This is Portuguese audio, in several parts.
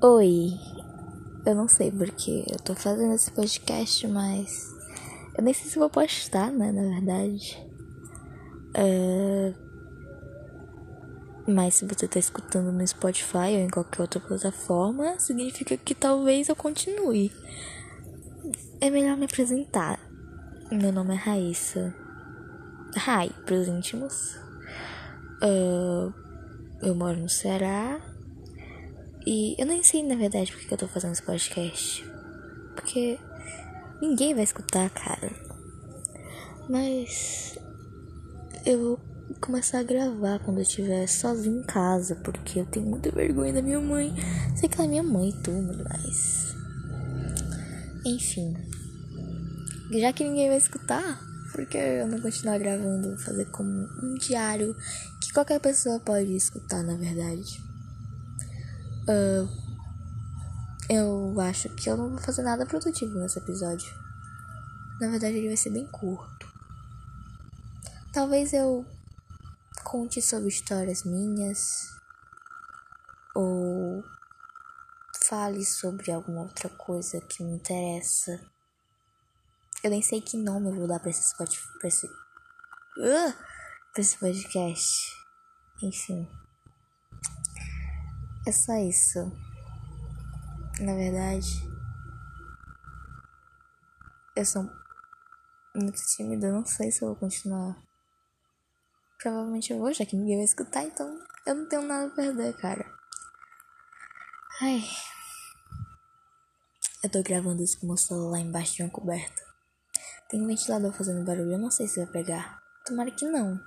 Oi, eu não sei porque eu tô fazendo esse podcast, mas eu nem sei se vou postar, né? Na verdade, uh... mas se você tá escutando no Spotify ou em qualquer outra plataforma, significa que talvez eu continue. É melhor me apresentar. Meu nome é Raíssa. Rai, pros íntimos. Uh... Eu moro no Ceará e eu nem sei, na verdade, porque eu tô fazendo esse podcast. Porque ninguém vai escutar, cara. Mas eu vou começar a gravar quando eu estiver sozinho em casa, porque eu tenho muita vergonha da minha mãe. Sei que ela é minha mãe e tudo, mas. Enfim. Já que ninguém vai escutar, porque eu não continuar gravando, fazer como um diário que qualquer pessoa pode escutar, na verdade. Uh, eu acho que eu não vou fazer nada produtivo nesse episódio. Na verdade, ele vai ser bem curto. Talvez eu conte sobre histórias minhas ou fale sobre alguma outra coisa que me interessa. Eu nem sei que nome eu vou dar pra esse, pra esse, uh, pra esse podcast. Enfim. É só isso. Na verdade, eu sou muito tímida, não sei se eu vou continuar. Provavelmente eu vou, já que ninguém vai escutar, então eu não tenho nada a perder, cara. Ai. Eu tô gravando isso com meu celular embaixo de uma coberta. Tem um ventilador fazendo barulho, eu não sei se vai pegar. Tomara que não.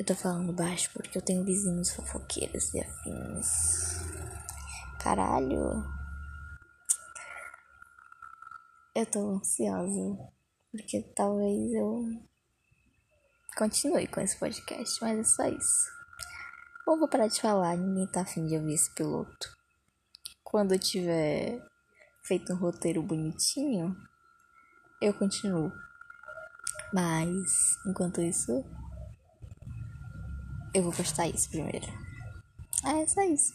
Eu tô falando baixo porque eu tenho vizinhos fofoqueiros e afins. Caralho. Eu tô ansiosa. Porque talvez eu continue com esse podcast, mas é só isso. Ou vou parar de falar, ninguém tá afim de ouvir esse piloto. Quando eu tiver feito um roteiro bonitinho, eu continuo. Mas, enquanto isso, eu vou postar isso primeiro. Ah, é só isso.